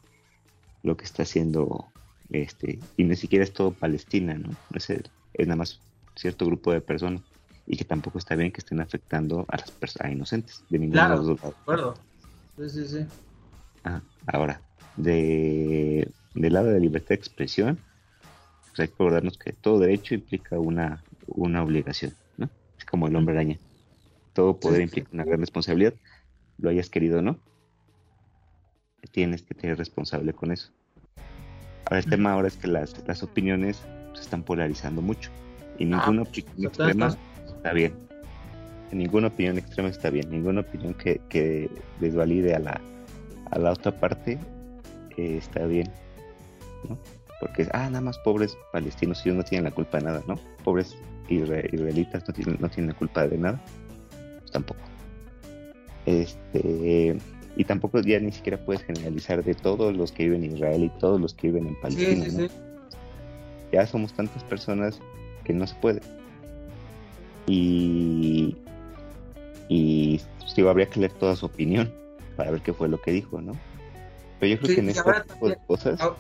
lo que está haciendo. Este, y ni siquiera es todo Palestina, ¿no? Es, es nada más cierto grupo de personas y que tampoco está bien que estén afectando a las personas inocentes de ningún claro, de acuerdo. Sí, sí, sí. ahora, de, del lado de la libertad de expresión, pues hay que acordarnos que todo derecho implica una, una obligación, ¿no? Es como el hombre araña. Todo poder implica una gran responsabilidad, lo hayas querido o no. Tienes que tener responsable con eso. Ahora, el tema ahora es que las, las opiniones se están polarizando mucho y ninguna ah, opinión extrema está bien. Ninguna opinión extrema está bien, ninguna opinión que, que desvalide a la, a la otra parte eh, está bien. ¿no? porque, ah, nada más pobres palestinos, ellos no tienen la culpa de nada, ¿no? Pobres israelitas no tienen, no tienen la culpa de nada, pues tampoco. Este, y tampoco ya ni siquiera puedes generalizar de todos los que viven en Israel y todos los que viven en Palestina. ¿no? Ya somos tantas personas que no se puede. Y, y digo, habría que leer toda su opinión para ver qué fue lo que dijo, ¿no? Pero yo creo que en este tipo de cosas... Ah,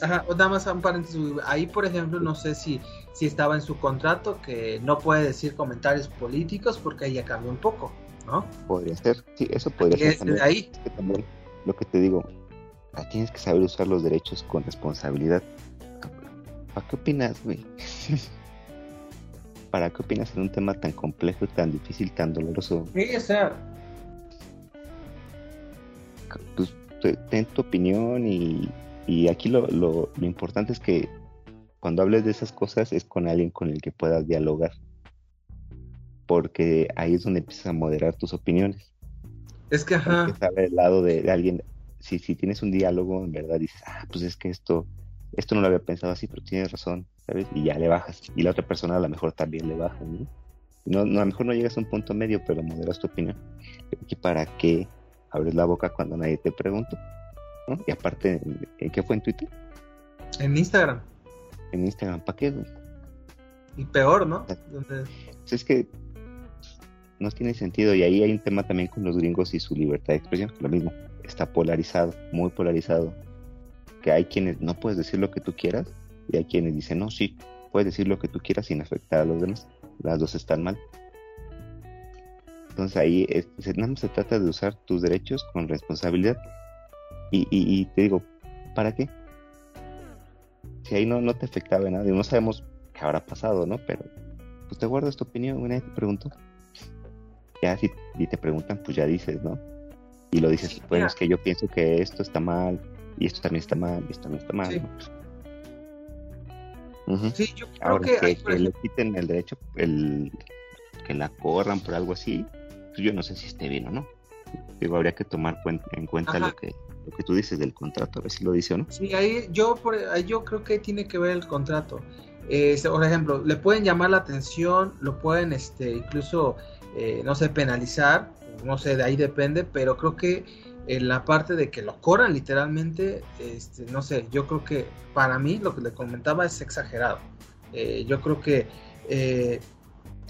ajá, nada más un paréntesis. Ahí, por ejemplo, no sé si, si estaba en su contrato que no puede decir comentarios políticos porque ahí ya cambió un poco, ¿no? Podría ser, sí, eso podría ser. También. ahí. lo que te digo, tienes que saber usar los derechos con responsabilidad. ¿Para qué opinas, güey? ¿Para qué opinas en un tema tan complejo, tan difícil, tan doloroso? Sí, o sea. Pues ten tu opinión y, y aquí lo, lo, lo, importante es que cuando hables de esas cosas es con alguien con el que puedas dialogar. Porque ahí es donde empiezas a moderar tus opiniones. Es que, ajá. Estar al lado de, de alguien, si, si tienes un diálogo, en verdad dices, ah, pues es que esto, esto no lo había pensado así, pero tienes razón, ¿sabes? Y ya le bajas. Y la otra persona a lo mejor también le baja, ¿no? No, a lo mejor no llegas a un punto medio, pero moderas tu opinión. ¿Y para qué abres la boca cuando nadie te pregunta? ¿no? Y aparte, ¿en qué fue en Twitter? En Instagram. En Instagram, ¿para qué, güey? Y peor, ¿no? Entonces... Pues es que no tiene sentido. Y ahí hay un tema también con los gringos y su libertad de expresión. Lo mismo, está polarizado, muy polarizado. Que hay quienes no puedes decir lo que tú quieras y hay quienes dicen, no, sí, puedes decir lo que tú quieras sin afectar a los demás. Las dos están mal. Entonces ahí es, nada más se trata de usar tus derechos con responsabilidad. Y, y, y, te digo, ¿para qué? Si ahí no, no te afectaba nada, y no sabemos qué habrá pasado, ¿no? Pero pues te guardas tu opinión, nadie te preguntó. Ya si, si te preguntan, pues ya dices, ¿no? Y lo dices, pues es que yo pienso que esto está mal, y esto también está mal, y esto también está mal. Sí. ¿no? Uh -huh. Sí, yo creo Ahora, que, que, hay, que le quiten el derecho, el que la corran por algo así, pues yo no sé si esté bien o no. Digo, habría que tomar cuen en cuenta Ajá. lo que lo que tú dices del contrato, a ver si lo dice o no. Sí, ahí yo, por, ahí yo creo que tiene que ver el contrato. Eh, por ejemplo, le pueden llamar la atención, lo pueden este, incluso, eh, no sé, penalizar, no sé, de ahí depende, pero creo que en la parte de que lo corran literalmente, este, no sé, yo creo que para mí lo que le comentaba es exagerado. Eh, yo creo que eh,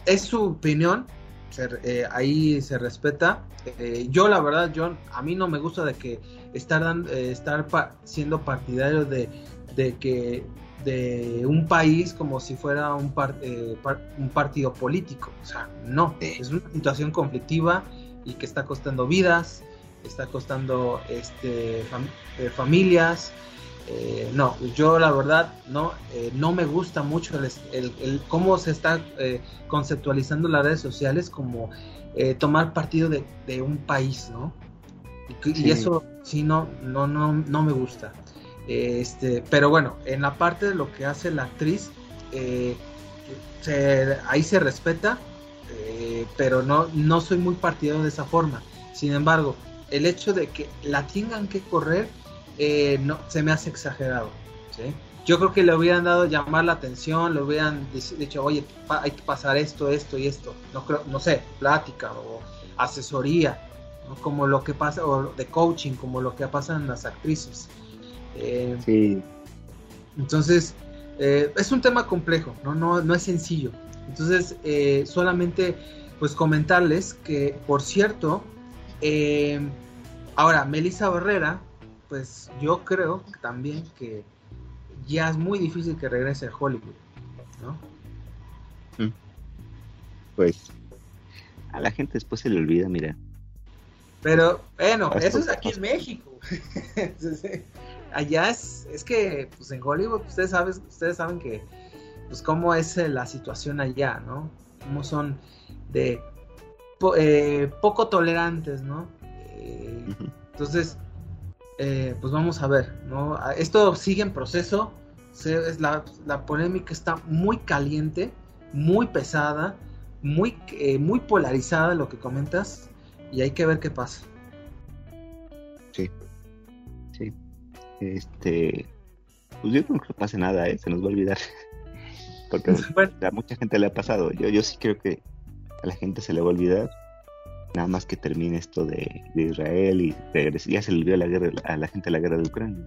es su opinión, se, eh, ahí se respeta. Eh, yo la verdad, yo a mí no me gusta de que estar dando, eh, estar pa siendo partidario de, de, que de un país como si fuera un, par, par, un partido político. O sea, no, es una situación conflictiva y que está costando vidas, está costando este, fam familias. Eh, no, yo la verdad no, eh, no me gusta mucho el, el, el cómo se está eh, conceptualizando las redes sociales como eh, tomar partido de, de, un país, ¿no? Y, sí. y, eso sí no, no, no, no me gusta. Este, pero bueno, en la parte de lo que hace la actriz, eh, se, ahí se respeta, eh, pero no, no soy muy partidario de esa forma. Sin embargo, el hecho de que la tengan que correr eh, no, se me hace exagerado. ¿sí? Yo creo que le hubieran dado llamar la atención, le hubieran dicho, oye, hay que pasar esto, esto y esto. No, creo, no sé, plática o asesoría, ¿no? como lo que pasa, o de coaching, como lo que pasa en las actrices. Eh, sí. Entonces, eh, es un tema complejo, ¿no? No, no es sencillo. Entonces, eh, solamente pues comentarles que, por cierto, ahora, Melissa Barrera, pues yo creo también que ya es muy difícil que regrese a Hollywood, ¿no? Mm. Pues a la gente después se le olvida, mira. Pero bueno, eso es aquí en México. Allá es, es que pues en Hollywood ustedes saben, ustedes saben que pues cómo es la situación allá, ¿no? Cómo son de po, eh, poco tolerantes, ¿no? Eh. Entonces, eh, pues vamos a ver, ¿no? Esto sigue en proceso, se, la, la, polémica está muy caliente, muy pesada, muy, eh, muy polarizada lo que comentas, y hay que ver qué pasa. Sí, sí. Este, pues yo no creo que pase nada, ¿eh? se nos va a olvidar. Porque bueno. a mucha gente le ha pasado. Yo, yo sí creo que a la gente se le va a olvidar nada más que termine esto de, de Israel y regrese, ya se le olvidó a la guerra a la gente la guerra de Ucrania.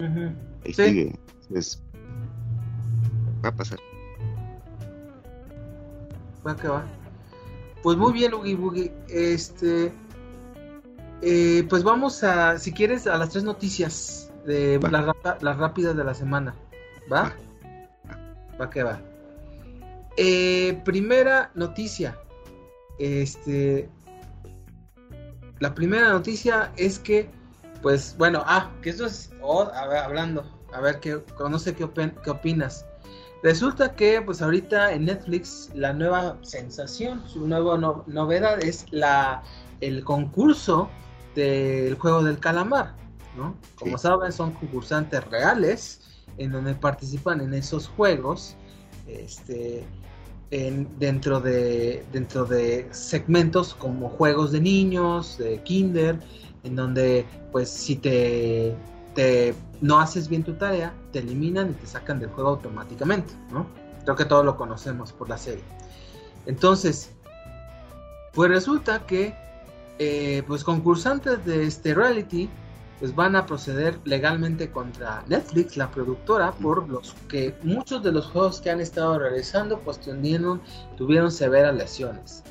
Uh -huh. Sí. sigue. Entonces, va a pasar. Va que va. Pues muy bien, Ugi Boogie. Este. eh, pues vamos a, si quieres, a las tres noticias de las, rápidas de la semana. ¿Va? Va, que va. Eh, primera noticia. Este. La primera noticia es que, pues, bueno, ah, que esto es, a ver, hablando, a ver, qué, no sé qué, qué opinas. Resulta que, pues, ahorita en Netflix, la nueva sensación, su nueva novedad es la, el concurso del juego del calamar, ¿no? Como saben, son concursantes reales en donde participan en esos juegos, este, dentro de dentro de segmentos como juegos de niños, de kinder, en donde, pues, si te, te no haces bien tu tarea, te eliminan y te sacan del juego automáticamente, ¿no? Creo que todos lo conocemos por la serie. Entonces, pues resulta que eh, pues concursantes de este reality pues van a proceder legalmente contra Netflix, la productora, por los que muchos de los juegos que han estado realizando pues tuvieron, tuvieron severas lesiones,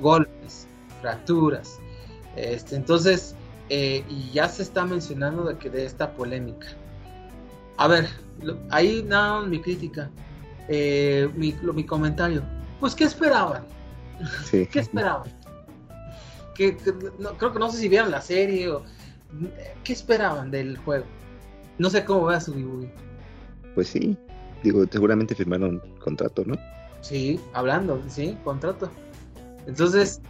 golpes, fracturas. Este, entonces, eh, y ya se está mencionando de que de esta polémica. A ver, ahí nada mi crítica, eh, mi, mi, comentario. Pues, ¿qué esperaban? ¿Qué esperaban? creo que no sé si vieron la serie o qué esperaban del juego. No sé cómo va su Pues sí, digo, seguramente firmaron contrato, ¿no? Sí, hablando, sí, contrato. Entonces,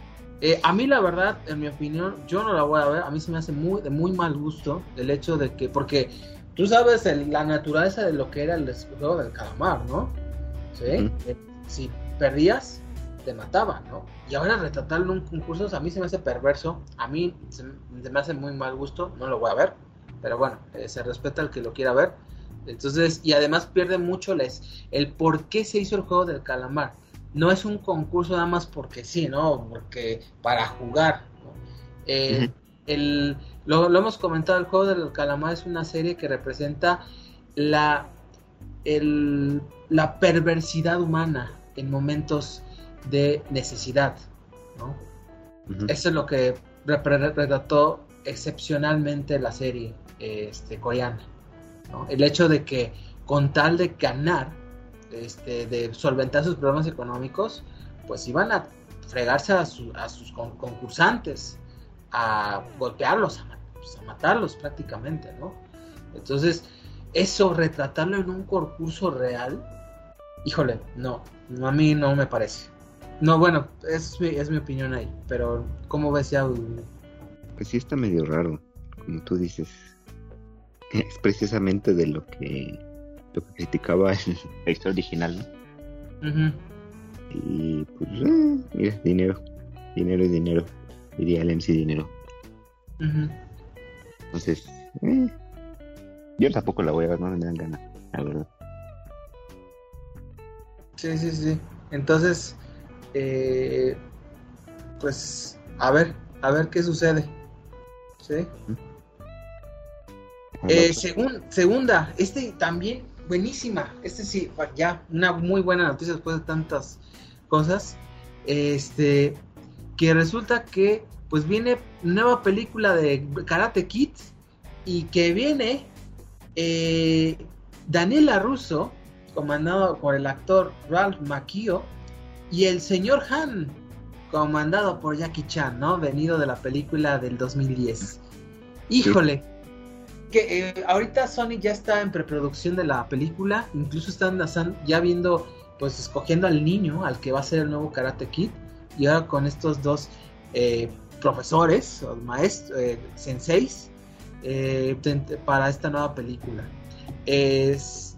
eh, a mí la verdad, en mi opinión, yo no la voy a ver. A mí se me hace muy de muy mal gusto el hecho de que, porque tú sabes la naturaleza de lo que era el juego del calamar, ¿no? Sí. Eh, si perdías, te mataban, ¿no? Y ahora retratarlo en un concurso, a mí se me hace perverso, a mí se, me hace muy mal gusto, no lo voy a ver, pero bueno, eh, se respeta al que lo quiera ver. Entonces, y además pierde mucho les, el por qué se hizo el juego del calamar. No es un concurso nada más porque sí, ¿no? Porque para jugar. Eh, el, lo, lo, hemos comentado, el juego del calamar es una serie que representa la, el, la perversidad humana en momentos de necesidad, ¿no? Eso es lo que retrató excepcionalmente la serie este, coreana, El hecho de que con tal de ganar, este, de solventar sus problemas económicos, pues iban a fregarse a, sus concursantes, a golpearlos, a, pues, a, matarlos prácticamente, ¿no? Entonces, eso, retratarlo en un concurso real, híjole, no, a mí no me parece. No, bueno, es mi, es mi opinión ahí, pero ¿cómo ves ya? Pues sí está medio raro, como tú dices. Es precisamente de lo que, lo que criticaba el, historia original, ¿no? Y pues, eh, mira, dinero, dinero y dinero, diría el MC Dinero. Entonces, eh, yo tampoco la voy a ver, no me dan ganas, la verdad. Sí, sí, sí. Entonces, eh, pues a ver, a ver qué sucede. ¿Sí? Eh, segunda, este también buenísima. Este sí, ya una muy buena noticia después de tantas cosas. Este, que resulta que pues viene nueva película de Karate Kid y que viene eh, Daniela Russo, comandado por el actor Ralph Macchio, y el señor Han, comandado por Jackie Chan, ¿no? Venido de la película del 2010. Híjole, que eh, ahorita Sony ya está en preproducción de la película, incluso están, ya viendo, pues escogiendo al niño, al que va a ser el nuevo Karate Kid, y ahora con estos dos eh, profesores, o maestros, eh, senseis, para esta nueva película. Es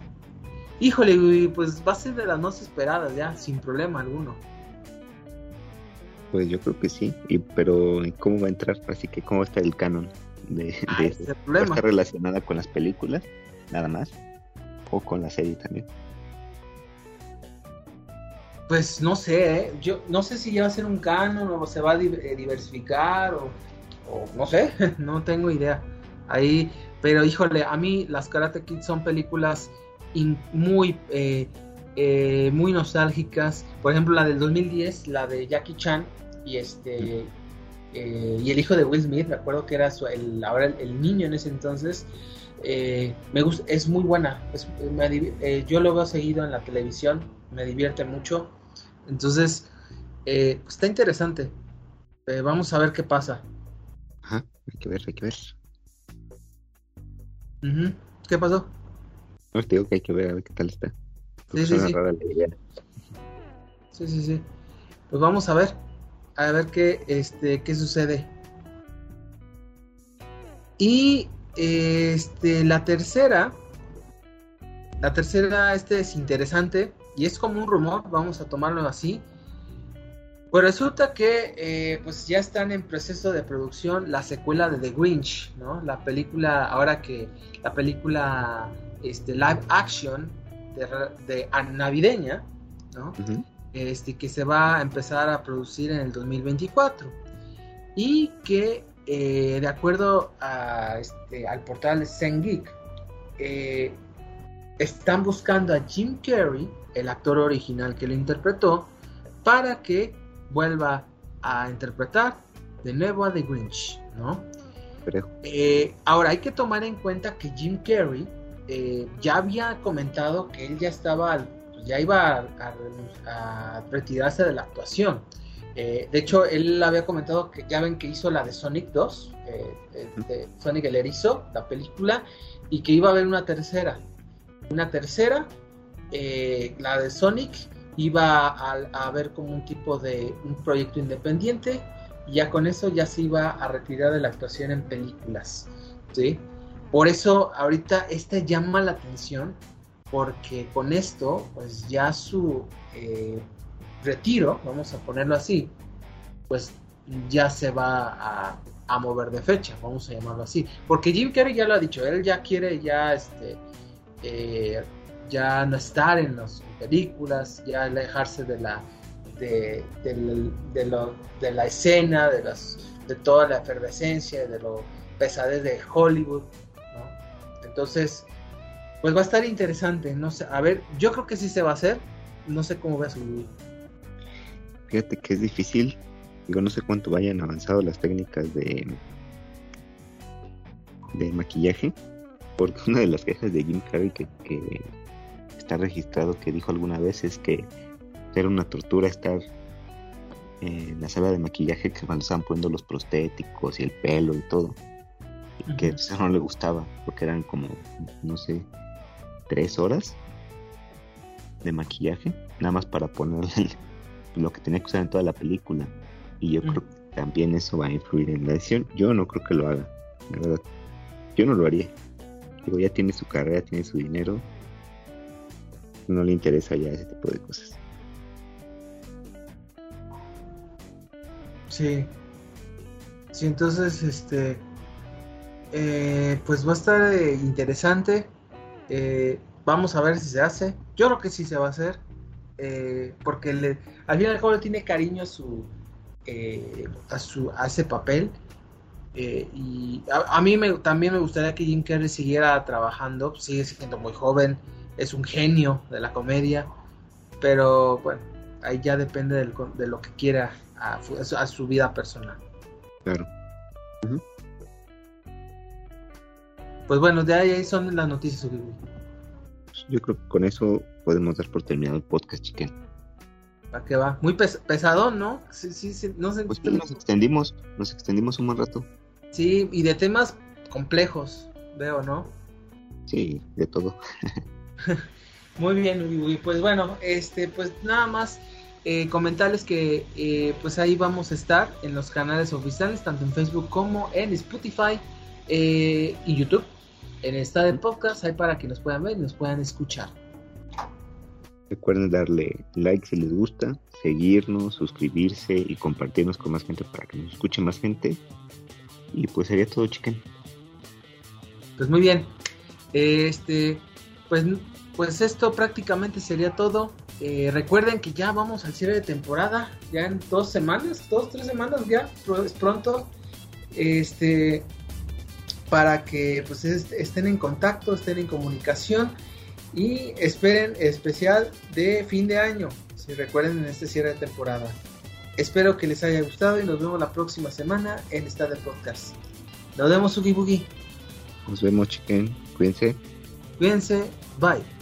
Híjole, pues va a ser de las más esperadas ya, sin problema alguno. Pues yo creo que sí, y, pero ¿cómo va a entrar? Así que ¿cómo está el canon de, ah, ¿Está relacionada con las películas, nada más? ¿O con la serie también? Pues no sé, ¿eh? yo no sé si ya va a ser un canon o se va a eh, diversificar o, o no sé, no tengo idea. Ahí, pero híjole, a mí las Karate Kids son películas muy, eh, eh, muy nostálgicas. Por ejemplo, la del 2010, la de Jackie Chan y este eh, y el hijo de Will Smith, me acuerdo que era su, el, ahora el, niño en ese entonces, me gusta, es muy buena, eh, yo lo veo seguido en la televisión, me divierte mucho, entonces pues, está interesante, vamos a ver qué pasa. Ajá, hay que ver, hay que ver. ¿Qué pasó? No, te digo que hay que ver a ver qué tal está. Sí, sí, sí. sí, sí, sí. Pues vamos a ver a ver qué, este, qué sucede. Y este, la tercera, la tercera, este es interesante y es como un rumor, vamos a tomarlo así. Pues resulta que eh, pues ya están en proceso de producción la secuela de The Grinch, ¿no? La película, ahora que la película este, live action de, de navideña, ¿no? este, que se va a empezar a producir en el 2024 y que eh, de acuerdo a, este, al portal Zen eh, están buscando a Jim Carrey, el actor original que lo interpretó, para que vuelva a interpretar de nuevo a The Grinch, ¿no? Eh, ahora hay que tomar en cuenta que Jim Carrey ya había comentado que él ya estaba al ya iba a, retirarse de la actuación. Eh, de hecho, él había comentado que ya ven que hizo la de Sonic 2, eh, eh, de Sonic el Erizo, la película, y que iba a haber una tercera. Una tercera, la de Sonic, iba a, haber como un tipo de un proyecto independiente, y ya con eso ya se iba a retirar de la actuación en películas. ¿sí? Por eso ahorita esta llama la atención porque con esto, pues ya su eh, retiro, vamos a ponerlo así, pues ya se va a, mover de fecha, vamos a llamarlo así. Porque Jim Carrey ya lo ha dicho, él ya quiere ya este eh, ya no estar en las películas, ya alejarse de la de, de, la escena, de las de toda la efervescencia, de lo pesadez de Hollywood, Entonces, pues va a estar interesante, no sé, a ver, yo creo que sí se va a hacer, no sé cómo va a subir. Fíjate que es difícil, digo, no sé cuánto vayan avanzado las técnicas de, de maquillaje, porque una de las quejas de Jim Carrey que, está registrado que dijo alguna vez es que era una tortura estar en la sala de maquillaje que cuando estaban poniendo los prostéticos y el pelo y todo. Y que eso no le gustaba, porque eran como, no sé, tres horas de maquillaje, nada más para ponerle lo que tenía que usar en toda la película. Y yo creo que también eso va a influir en la edición. Yo no creo que lo haga, la verdad. Yo no lo haría. Digo, ya tiene su carrera, tiene su dinero. No le interesa ya ese tipo de cosas. Sí. Sí, entonces, este. Eh, pues va a estar eh, interesante. Eh, vamos a ver si se hace. Yo creo que sí se va a hacer. Eh, porque le, al final el le tiene cariño a su, eh, a, su a ese papel. y a, mí me, también me gustaría que Jim Carrey siguiera trabajando. Sigue siendo muy joven. Es un genio de la comedia. Pero bueno, ahí ya depende de lo que quiera a, a su vida personal. Claro. Pues bueno, de ahí, son las noticias. Yo creo que con eso podemos dar por terminado el podcast, chiquen. ¿Para qué va? Muy pesado, ¿no? Sí, sí, sí. No sé. Pues nos extendimos, nos extendimos un buen rato. Sí, y de temas complejos, veo, ¿no? Sí, de todo. Muy bien, y pues bueno, este, pues nada más eh, comentarles que eh, pues ahí vamos a estar en los canales oficiales, tanto en Facebook como en Spotify eh, y YouTube en esta de podcast hay para que nos puedan ver y nos puedan escuchar. Recuerden darle like si les gusta, seguirnos, suscribirse y compartirnos con más gente para que nos escuche más gente. Y pues sería todo, chiquen. Pues muy bien. Este, pues, pues esto prácticamente sería todo. Eh, recuerden que ya vamos al cierre de temporada, ya en dos semanas, dos, tres semanas ya, es pronto. Este, para que pues estén en contacto, estén en comunicación y esperen especial de fin de año, si recuerden en este cierre de temporada. espero que les haya gustado y nos vemos la próxima semana en esta de podcast. Nos vemos, Ugi Boogie. Nos vemos, chiquen. Cuídense. Cuídense. Bye.